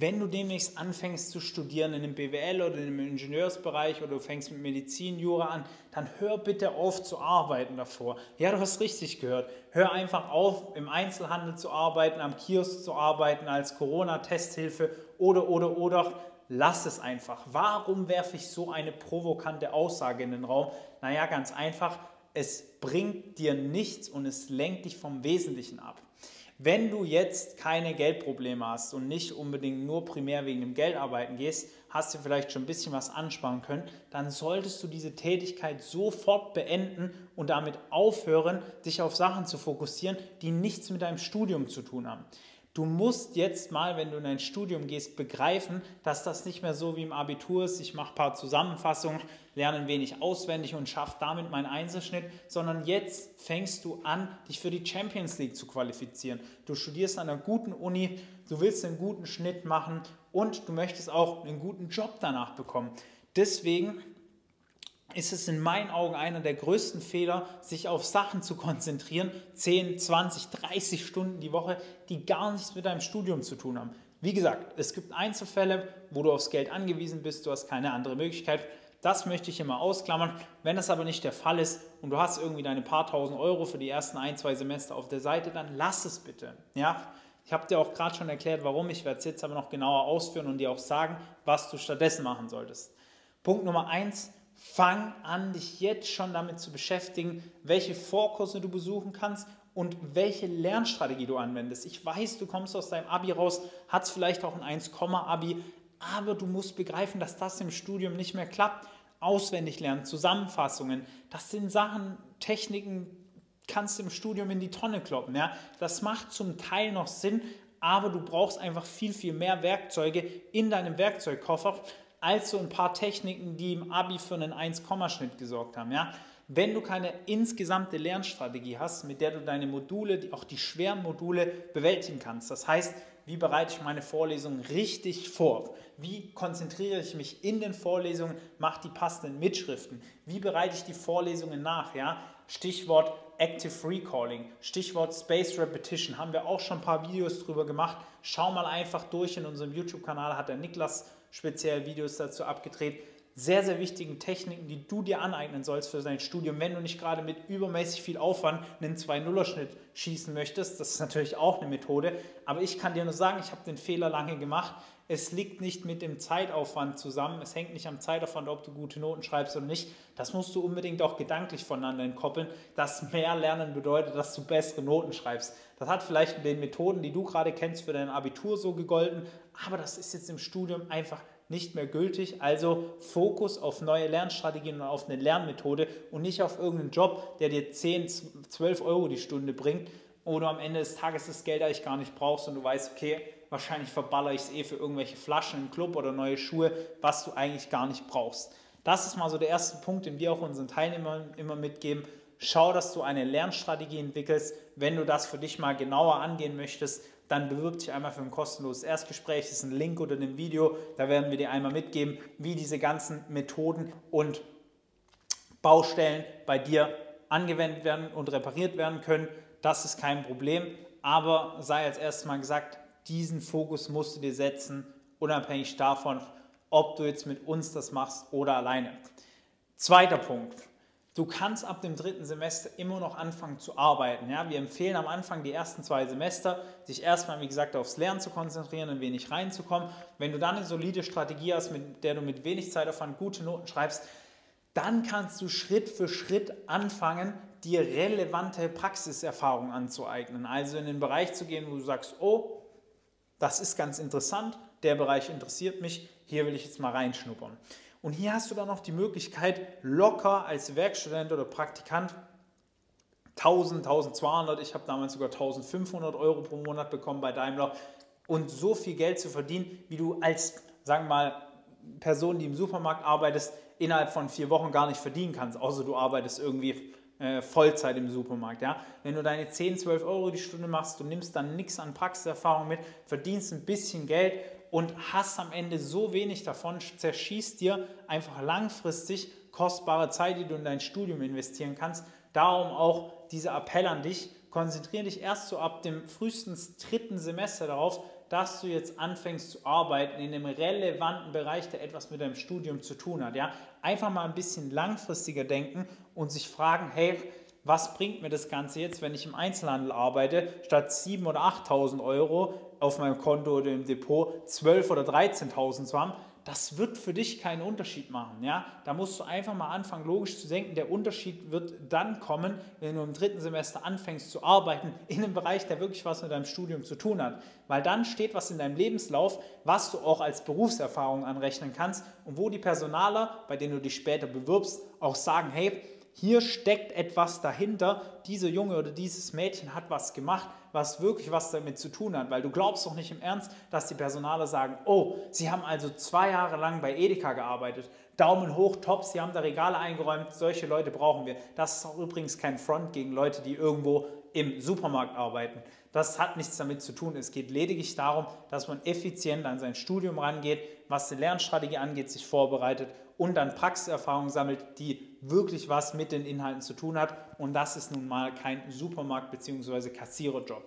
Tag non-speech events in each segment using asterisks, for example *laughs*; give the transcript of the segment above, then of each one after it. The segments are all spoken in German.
wenn du demnächst anfängst zu studieren in einem BWL oder im Ingenieursbereich oder du fängst mit Medizin, Jura an, dann hör bitte auf zu arbeiten davor. Ja, du hast richtig gehört. Hör einfach auf, im Einzelhandel zu arbeiten, am Kiosk zu arbeiten, als Corona-Testhilfe oder, oder, oder. Lass es einfach. Warum werfe ich so eine provokante Aussage in den Raum? Naja, ganz einfach. Es bringt dir nichts und es lenkt dich vom Wesentlichen ab. Wenn du jetzt keine Geldprobleme hast und nicht unbedingt nur primär wegen dem Geld arbeiten gehst, hast du vielleicht schon ein bisschen was ansparen können, dann solltest du diese Tätigkeit sofort beenden und damit aufhören, dich auf Sachen zu fokussieren, die nichts mit deinem Studium zu tun haben. Du musst jetzt mal, wenn du in ein Studium gehst, begreifen, dass das nicht mehr so wie im Abitur ist. Ich mache ein paar Zusammenfassungen, lerne ein wenig auswendig und schaffe damit meinen Einzelschnitt, sondern jetzt fängst du an, dich für die Champions League zu qualifizieren. Du studierst an einer guten Uni, du willst einen guten Schnitt machen und du möchtest auch einen guten Job danach bekommen. Deswegen ist es in meinen Augen einer der größten Fehler, sich auf Sachen zu konzentrieren, 10, 20, 30 Stunden die Woche, die gar nichts mit deinem Studium zu tun haben. Wie gesagt, es gibt Einzelfälle, wo du aufs Geld angewiesen bist, du hast keine andere Möglichkeit. Das möchte ich immer ausklammern. Wenn das aber nicht der Fall ist und du hast irgendwie deine paar tausend Euro für die ersten ein, zwei Semester auf der Seite, dann lass es bitte. Ja? Ich habe dir auch gerade schon erklärt, warum. Ich werde es jetzt aber noch genauer ausführen und dir auch sagen, was du stattdessen machen solltest. Punkt Nummer eins, Fang an, dich jetzt schon damit zu beschäftigen, welche Vorkurse du besuchen kannst und welche Lernstrategie du anwendest. Ich weiß, du kommst aus deinem Abi raus, hast vielleicht auch ein 1-Abi, aber du musst begreifen, dass das im Studium nicht mehr klappt. Auswendig lernen, Zusammenfassungen, das sind Sachen, Techniken, kannst du im Studium in die Tonne kloppen. Ja? Das macht zum Teil noch Sinn, aber du brauchst einfach viel, viel mehr Werkzeuge in deinem Werkzeugkoffer, als so ein paar Techniken, die im Abi für einen 1-Schnitt gesorgt haben. Ja? Wenn du keine insgesamte Lernstrategie hast, mit der du deine Module, auch die schweren Module, bewältigen kannst, das heißt, wie bereite ich meine Vorlesungen richtig vor? Wie konzentriere ich mich in den Vorlesungen, mache die passenden Mitschriften? Wie bereite ich die Vorlesungen nach? Ja? Stichwort Active Recalling, Stichwort Space Repetition, haben wir auch schon ein paar Videos drüber gemacht. Schau mal einfach durch in unserem YouTube-Kanal, hat der Niklas speziell Videos dazu abgedreht. Sehr, sehr wichtigen Techniken, die du dir aneignen sollst für dein Studium, wenn du nicht gerade mit übermäßig viel Aufwand einen 2-0er-Schnitt schießen möchtest. Das ist natürlich auch eine Methode. Aber ich kann dir nur sagen, ich habe den Fehler lange gemacht. Es liegt nicht mit dem Zeitaufwand zusammen. Es hängt nicht am Zeitaufwand, ob du gute Noten schreibst oder nicht. Das musst du unbedingt auch gedanklich voneinander entkoppeln, dass mehr Lernen bedeutet, dass du bessere Noten schreibst. Das hat vielleicht mit den Methoden, die du gerade kennst, für dein Abitur so gegolten, aber das ist jetzt im Studium einfach nicht mehr gültig. Also Fokus auf neue Lernstrategien und auf eine Lernmethode und nicht auf irgendeinen Job, der dir 10, 12 Euro die Stunde bringt oder am Ende des Tages das Geld eigentlich gar nicht brauchst und du weißt, okay, wahrscheinlich verballere ich es eh für irgendwelche Flaschen im Club oder neue Schuhe, was du eigentlich gar nicht brauchst. Das ist mal so der erste Punkt, den wir auch unseren Teilnehmern immer mitgeben. Schau, dass du eine Lernstrategie entwickelst. Wenn du das für dich mal genauer angehen möchtest, dann bewirb dich einmal für ein kostenloses Erstgespräch. Das ist ein Link unter dem Video. Da werden wir dir einmal mitgeben, wie diese ganzen Methoden und Baustellen bei dir angewendet werden und repariert werden können. Das ist kein Problem. Aber sei als erstes mal gesagt, diesen Fokus musst du dir setzen, unabhängig davon, ob du jetzt mit uns das machst oder alleine. Zweiter Punkt. Du kannst ab dem dritten Semester immer noch anfangen zu arbeiten. Ja? Wir empfehlen am Anfang die ersten zwei Semester, sich erstmal, wie gesagt, aufs Lernen zu konzentrieren, ein wenig reinzukommen. Wenn du dann eine solide Strategie hast, mit der du mit wenig Zeitaufwand gute Noten schreibst, dann kannst du Schritt für Schritt anfangen, dir relevante Praxiserfahrung anzueignen. Also in den Bereich zu gehen, wo du sagst, oh, das ist ganz interessant, der Bereich interessiert mich, hier will ich jetzt mal reinschnuppern. Und hier hast du dann noch die Möglichkeit, locker als Werkstudent oder Praktikant 1000, 1200, ich habe damals sogar 1500 Euro pro Monat bekommen bei Daimler und so viel Geld zu verdienen, wie du als, sagen wir mal, Person, die im Supermarkt arbeitest, innerhalb von vier Wochen gar nicht verdienen kannst, außer du arbeitest irgendwie äh, Vollzeit im Supermarkt. Ja? Wenn du deine 10, 12 Euro die Stunde machst, du nimmst dann nichts an Praxiserfahrung mit, verdienst ein bisschen Geld und hast am Ende so wenig davon, zerschießt dir einfach langfristig kostbare Zeit, die du in dein Studium investieren kannst. Darum auch dieser Appell an dich, konzentriere dich erst so ab dem frühestens dritten Semester darauf, dass du jetzt anfängst zu arbeiten in einem relevanten Bereich, der etwas mit deinem Studium zu tun hat. Ja? Einfach mal ein bisschen langfristiger denken und sich fragen, hey, was bringt mir das Ganze jetzt, wenn ich im Einzelhandel arbeite, statt 7.000 oder 8.000 Euro auf meinem Konto oder im Depot 12.000 oder 13.000 zu haben, das wird für dich keinen Unterschied machen. Ja? Da musst du einfach mal anfangen, logisch zu denken. Der Unterschied wird dann kommen, wenn du im dritten Semester anfängst zu arbeiten *laughs* in einem Bereich, der wirklich was mit deinem Studium zu tun hat. Weil dann steht was in deinem Lebenslauf, was du auch als Berufserfahrung anrechnen kannst und wo die Personaler, bei denen du dich später bewirbst, auch sagen, hey, hier steckt etwas dahinter. Dieser Junge oder dieses Mädchen hat was gemacht, was wirklich was damit zu tun hat. Weil du glaubst doch nicht im Ernst, dass die Personale sagen, oh, sie haben also zwei Jahre lang bei Edeka gearbeitet. Daumen hoch, top, sie haben da Regale eingeräumt. Solche Leute brauchen wir. Das ist auch übrigens kein Front gegen Leute, die irgendwo im Supermarkt arbeiten. Das hat nichts damit zu tun. Es geht lediglich darum, dass man effizient an sein Studium rangeht, was die Lernstrategie angeht, sich vorbereitet und dann Praxiserfahrung sammelt, die wirklich was mit den Inhalten zu tun hat. Und das ist nun mal kein Supermarkt- bzw. Kassiererjob.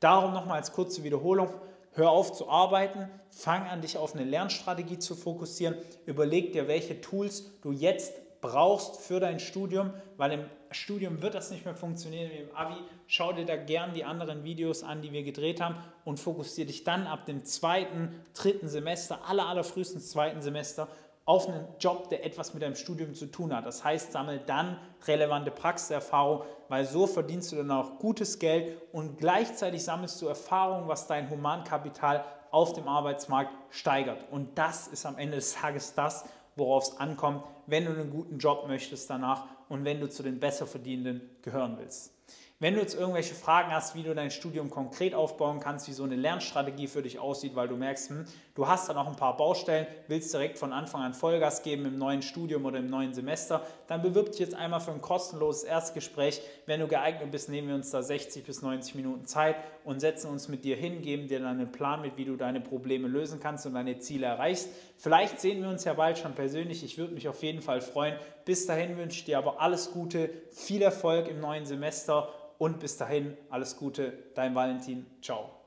Darum nochmal als kurze Wiederholung. Hör auf zu arbeiten, fang an, dich auf eine Lernstrategie zu fokussieren, überleg dir, welche Tools du jetzt brauchst für dein Studium, weil im Studium wird das nicht mehr funktionieren wie im Abi. Schau dir da gern die anderen Videos an, die wir gedreht haben und fokussiere dich dann ab dem zweiten, dritten Semester, aller, allerfrühestens zweiten Semester auf einen Job, der etwas mit deinem Studium zu tun hat. Das heißt, sammel dann relevante Praxiserfahrung, weil so verdienst du dann auch gutes Geld und gleichzeitig sammelst du Erfahrung, was dein Humankapital auf dem Arbeitsmarkt steigert. Und das ist am Ende des Tages das, worauf es ankommt, wenn du einen guten Job möchtest danach und wenn du zu den Besserverdienenden gehören willst. Wenn du jetzt irgendwelche Fragen hast, wie du dein Studium konkret aufbauen kannst, wie so eine Lernstrategie für dich aussieht, weil du merkst, hm, du hast da noch ein paar Baustellen, willst direkt von Anfang an Vollgas geben im neuen Studium oder im neuen Semester, dann bewirb dich jetzt einmal für ein kostenloses Erstgespräch. Wenn du geeignet bist, nehmen wir uns da 60 bis 90 Minuten Zeit und setzen uns mit dir hin, geben dir dann einen Plan mit, wie du deine Probleme lösen kannst und deine Ziele erreichst. Vielleicht sehen wir uns ja bald schon persönlich. Ich würde mich auf jeden Fall freuen. Bis dahin wünsche ich dir aber alles Gute, viel Erfolg im neuen Semester und bis dahin alles Gute, dein Valentin. Ciao.